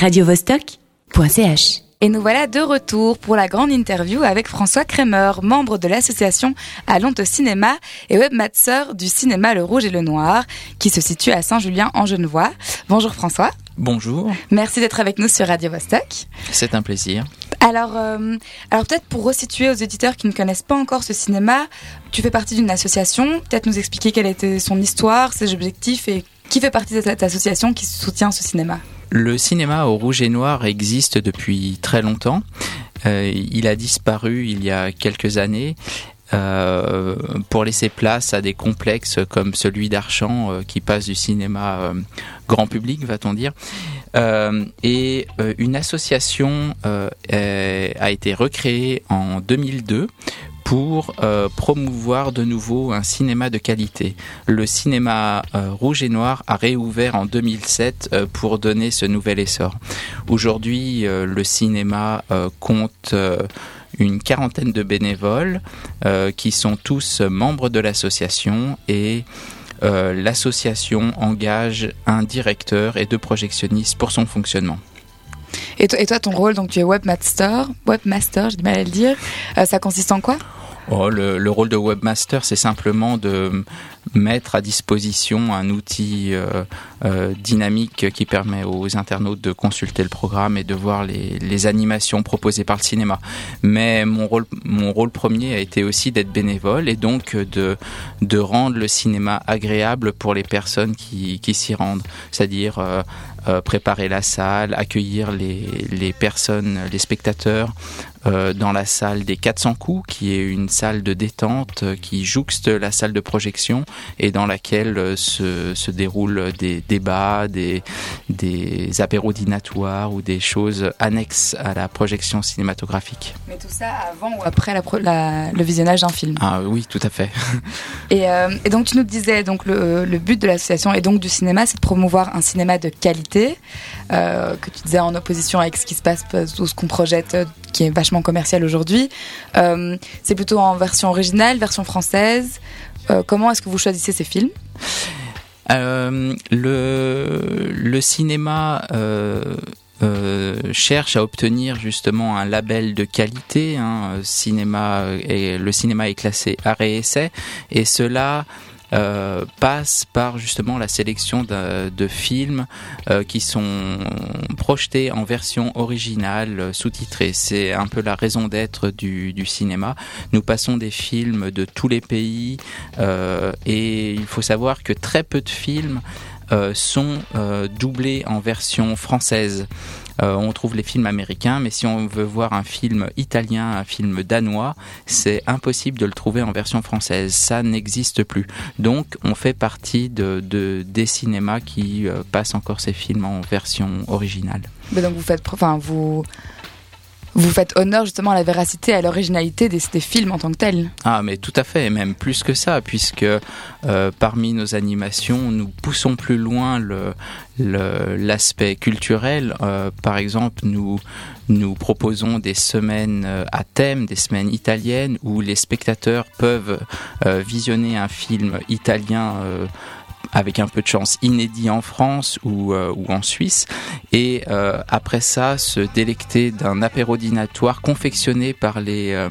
radiovostok.ch. Et nous voilà de retour pour la grande interview avec François Kremer, membre de l'association Allons au cinéma et webmaster du cinéma Le Rouge et le Noir, qui se situe à Saint-Julien en Genevois. Bonjour François. Bonjour. Merci d'être avec nous sur Radio Vostok. C'est un plaisir. Alors, euh, alors peut-être pour resituer aux éditeurs qui ne connaissent pas encore ce cinéma, tu fais partie d'une association. Peut-être nous expliquer quelle était son histoire, ses objectifs et qui fait partie de cette association qui soutient ce cinéma? Le cinéma au rouge et noir existe depuis très longtemps. Euh, il a disparu il y a quelques années euh, pour laisser place à des complexes comme celui d'Archamps euh, qui passe du cinéma grand public, va-t-on dire. Et une association a été recréée en 2002 pour euh, promouvoir de nouveau un cinéma de qualité. Le cinéma euh, rouge et noir a réouvert en 2007 euh, pour donner ce nouvel essor. Aujourd'hui, le cinéma compte une quarantaine de bénévoles qui sont tous membres de l'association et l'association engage un directeur et deux projectionnistes pour son fonctionnement. Et toi, ton rôle, donc tu es webmaster, webmaster, j'ai du mal à le dire. Ça consiste en quoi? Oh, le, le, rôle de webmaster, c'est simplement de mettre à disposition un outil euh, euh, dynamique qui permet aux internautes de consulter le programme et de voir les, animations proposées par le cinéma. Mais mon rôle, mon rôle premier a été aussi d'être bénévole et donc de, rendre le cinéma agréable pour les personnes qui, s'y rendent. C'est-à-dire euh, préparer la salle, accueillir les personnes, les spectateurs euh, dans la salle des 400 coups, qui est une salle de détente euh, qui jouxte la salle de projection et dans laquelle euh, se, se déroulent des débats, des, des apéros dînatoires ou des choses annexes à la projection cinématographique. Mais tout ça avant ou après la, la, le visionnage d'un film Ah oui, tout à fait. et, euh, et, donc tu nous disais, donc le, le but de l'association et donc du cinéma, c'est de promouvoir un cinéma de qualité, euh, que tu disais en opposition avec ce qui se passe, tout ce qu'on projette, qui est vachement commercial aujourd'hui. Euh, c'est plutôt en version originale, version française. Euh, comment est-ce que vous choisissez ces films? Euh, le, cinéma cherche à obtenir justement un label de qualité. Hein, cinéma et le cinéma est classé arrêt essai et cela euh, passe par justement la sélection de, de films euh, qui sont projetés en version originale, euh, sous-titrée. C'est un peu la raison d'être du, du, cinéma. Nous passons des films de tous les pays euh, et il faut savoir que très peu de films euh, sont doublés en version française. Euh, on trouve les films américains, mais si on veut voir un film italien, un film danois, c'est impossible de le trouver en version française. Ça n'existe plus. Donc, on fait partie de, de des cinémas qui euh, passent encore ces films en version originale. Mais donc, vous faites, enfin, vous vous faites honneur justement à la véracité, à l'originalité des, films en tant que tels. Ah, mais tout à fait, et même plus que ça, puisque euh, parmi nos animations, nous poussons plus loin l'aspect culturel. Euh, par exemple, nous nous proposons des semaines euh, à thème, des semaines italiennes où les spectateurs peuvent visionner un film italien avec un peu de chance inédit en France ou, euh, en Suisse. Et euh, après ça se délecter d'un apérodinatoire confectionné par les euh,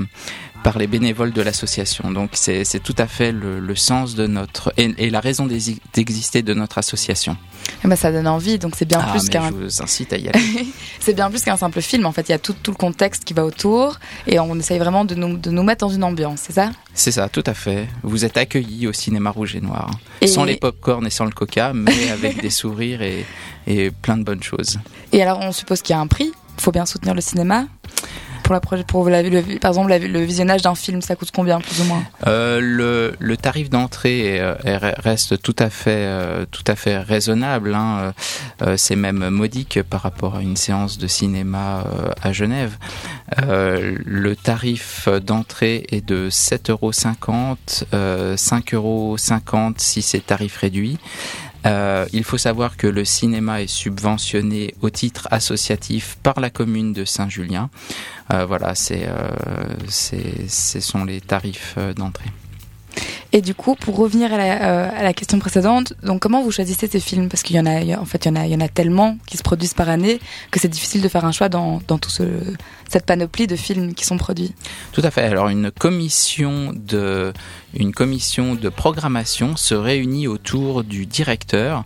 par les bénévoles de l'association. Donc c'est tout à fait le, le, sens de notre et, et la raison d'exister de notre association. Eh ben, ça donne envie, donc c'est bien ah, plus qu'un. Je vous incite à y aller. c'est bien plus qu'un simple film. En fait, il y a tout, tout, le contexte qui va autour, et on essaye vraiment de nous, de nous mettre dans une ambiance, c'est ça? C'est ça, tout à fait. Vous êtes accueillis au cinéma rouge et noir, et... sans les pop-corn et sans le coca, mais avec des sourires et, et plein de bonnes choses. Et alors, on suppose qu'il y a un prix. Il faut bien soutenir le cinéma? Pour la pour la, le, par exemple le visionnage d'un film ça coûte combien plus ou moins? Euh, le, le, tarif d'entrée reste tout à fait euh, tout à fait raisonnable hein. euh, c'est même modique par rapport à une séance de cinéma euh, à Genève. Euh, le tarif d'entrée est de 7,50 euros 5,50 euros si c'est tarif réduit euh, il faut savoir que le cinéma est subventionné au titre associatif par la commune de Saint-Julien. Euh, voilà, c'est, euh, ce sont les tarifs d'entrée. Et du coup, pour revenir à la, euh, à la, question précédente, donc comment vous choisissez ces films? Parce qu'il y en a, en fait, il y en a, tellement qui se produisent par année que c'est difficile de faire un choix dans, dans tout ce, cette panoplie de films qui sont produits. Tout à fait. Alors une commission de, une commission de programmation se réunit autour du directeur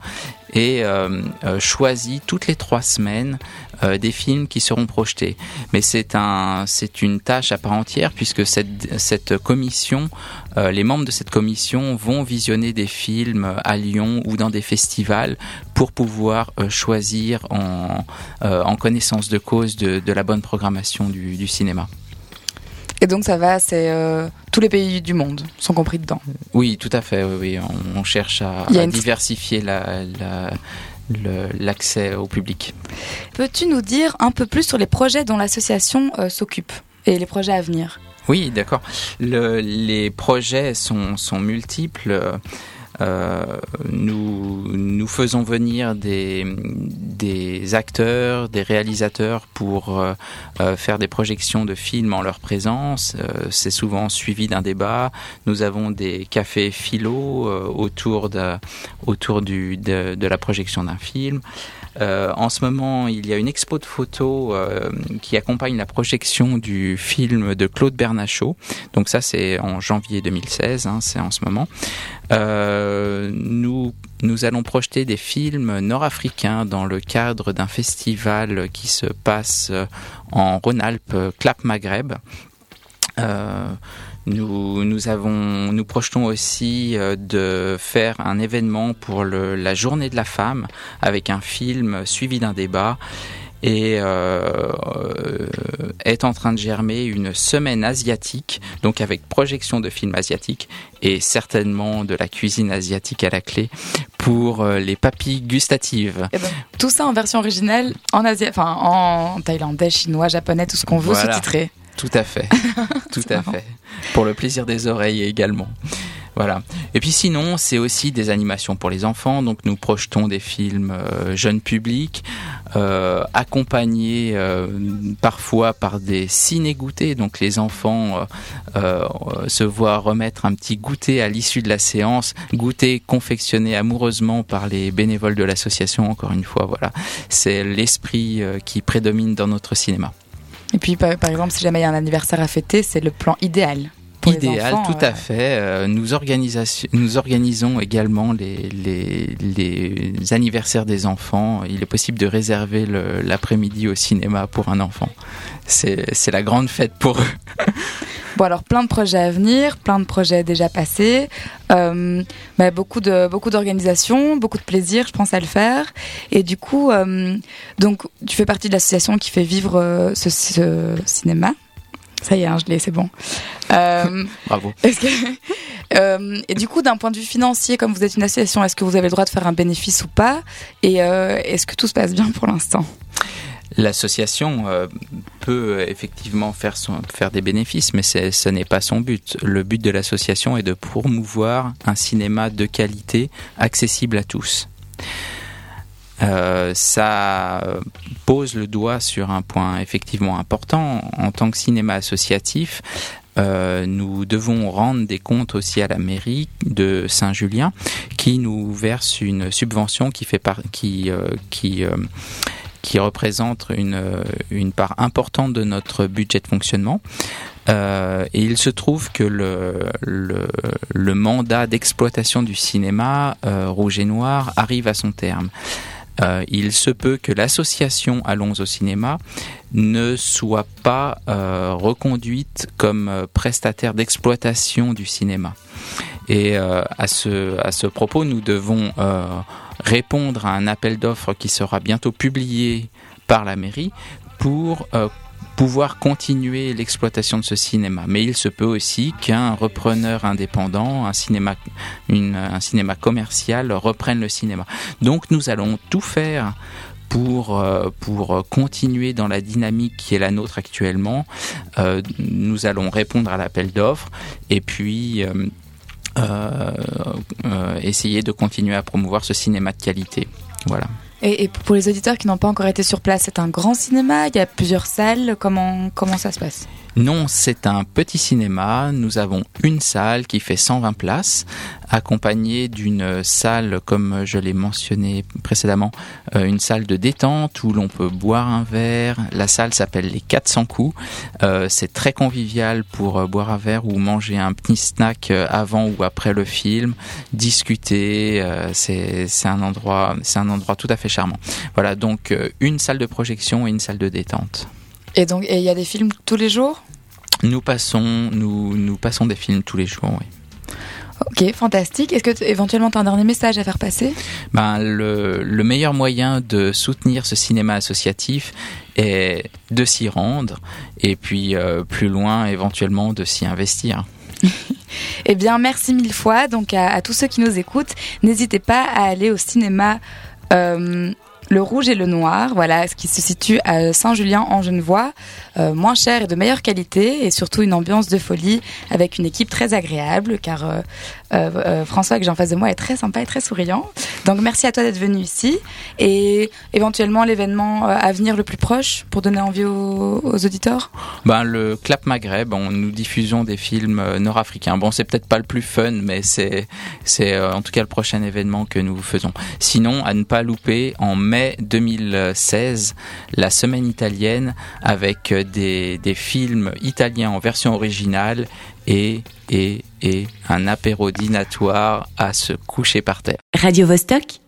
et euh, euh, choisit toutes les trois semaines euh, des films qui seront projetés. Mais c'est un, c'est une tâche à part entière puisque cette, cette commission, les membres de cette commission vont visionner des films à Lyon ou dans des festivals pour pouvoir choisir en, en connaissance de cause de, la bonne programmation du cinéma. Et donc ça va, c'est euh, tous les pays du monde sont compris dedans. Oui, tout à fait. Oui, On, cherche à, diversifier l'accès au public. Peux-tu nous dire un peu plus sur les projets dont l'association euh, s'occupe et les projets à venir? Oui, d'accord. les projets sont, sont multiples. Euh, nous, nous faisons venir des, des acteurs, des réalisateurs pour euh, euh, faire des projections de films en leur présence. C'est souvent suivi d'un débat. Nous avons des cafés philo autour, de, autour du, de, de la projection d'un film. Euh, en ce moment, il y a une expo de photos euh, qui accompagne la projection du film de Claude Bernachot. Donc ça, c'est en janvier 2016, hein, c'est en ce moment. Euh, nous, nous allons projeter des films nord-africains dans le cadre d'un festival qui se passe en Rhône-Alpes, Clap Maghreb. Nous, nous, avons, nous projetons aussi euh, de faire un événement pour le, la journée de la femme avec un film suivi d'un débat et euh, est en train de germer une semaine asiatique, donc avec projection de films asiatiques et certainement de la cuisine asiatique à la clé pour euh, les papilles gustatives. Eh ben, tout ça en version originale en Asie, enfin en thaïlandais, chinois, japonais, tout ce qu'on veut sous-titrer. Tout à fait, tout à fait. Pour le plaisir des oreilles également. Voilà. Et puis sinon, c'est aussi des animations pour les enfants. Donc nous projetons des films euh, jeunes publics, euh, accompagnés euh, parfois par des ciné-goûtés. Donc les enfants se voient remettre un petit goûter à l'issue de la séance, goûter confectionné amoureusement par les bénévoles de l'association. Encore une fois, voilà, c'est l'esprit qui prédomine dans notre cinéma. Et puis, par, exemple, si jamais il y a un anniversaire à fêter, c'est le plan idéal. Idéal, tout à fait. Euh, nous, nous organisons également les, les, les, anniversaires des enfants. Il est possible de réserver l'après-midi au cinéma pour un enfant. C'est la grande fête pour eux. Bon alors plein de projets à venir, plein de projets déjà passés, euh, mais beaucoup de beaucoup d'organisations, beaucoup de plaisir, je pense à le faire. Et du coup, euh, donc tu fais partie de l'association qui fait vivre euh, ce, ce, cinéma. Ça y est, hein, je l'ai, c'est bon. Euh, Bravo. Que, et du coup, d'un point de vue financier, comme vous êtes une association, est-ce que vous avez le droit de faire un bénéfice ou pas? Et est-ce que tout se passe bien pour l'instant? L'association euh, peut effectivement faire, son, faire des bénéfices, mais ce n'est pas son but. Le but de l'association est de promouvoir un cinéma de qualité accessible à tous. Euh, ça pose le doigt sur un point effectivement important. En tant que cinéma associatif, euh, nous devons rendre des comptes aussi à la mairie de Saint-Julien, qui nous verse une subvention qui fait par, qui qui qui représente une, une part importante de notre budget de fonctionnement. Euh, et il se trouve que le, le, le mandat d'exploitation du cinéma euh, rouge et noir arrive à son terme. Euh, il se peut que l'association Allons au cinéma ne soit pas euh, reconduite comme euh, prestataire d'exploitation du cinéma. Et euh, à, ce, à ce propos, nous devons répondre à un appel d'offres qui sera bientôt publié par la mairie pour euh, pouvoir continuer l'exploitation de ce cinéma. Mais il se peut aussi qu'un repreneur indépendant, un cinéma, un cinéma commercial reprenne le cinéma. Donc nous allons tout faire pour, euh, pour continuer dans la dynamique qui est la nôtre actuellement. Euh, nous allons répondre à l'appel d'offres et puis essayer de continuer à promouvoir ce cinéma de qualité. Voilà. Et, pour les auditeurs qui n'ont pas encore été sur place, c'est un grand cinéma, il y a plusieurs salles, comment, comment ça se passe? Non, c'est un petit cinéma, nous avons une salle qui fait 120 places, accompagnée d'une salle, comme je l'ai mentionné précédemment, euh, une salle de détente où l'on peut boire un verre. La salle s'appelle les 400 coups. Euh, c'est très convivial pour euh, boire un verre ou manger un petit snack avant ou après le film, discuter. c'est un endroit, c'est un endroit tout à fait charmant. Voilà, donc euh, une salle de projection et une salle de détente. Et donc, il y a des films tous les jours? Nous passons, nous, nous passons des films tous les jours, oui. Ok, fantastique. Est-ce que éventuellement tu as un dernier message à faire passer? Ben, le, le, meilleur moyen de soutenir ce cinéma associatif est de s'y rendre et puis euh, plus loin éventuellement de s'y investir. eh bien, merci mille fois donc à, à tous ceux qui nous écoutent. N'hésitez pas à aller au cinéma euh, le rouge et le noir, voilà, ce qui se situe à Saint-Julien en Genevois, euh, moins cher et de meilleure qualité, et surtout une ambiance de folie avec une équipe très agréable, car euh, euh, François que j'ai en face de moi est très sympa et très souriant. Donc merci à toi d'être venu ici, et éventuellement l'événement à venir le plus proche pour donner envie aux, auditeurs? Ben le Clap Maghreb, nous diffusons des films nord-africains. Bon, c'est peut-être pas le plus fun, mais c'est c'est en tout cas le prochain événement que nous faisons. Sinon, à ne pas louper en mai 2016 la semaine italienne avec des, des films italiens en version originale et, et, et un apéro dînatoire à se coucher par terre. Radio -Vostok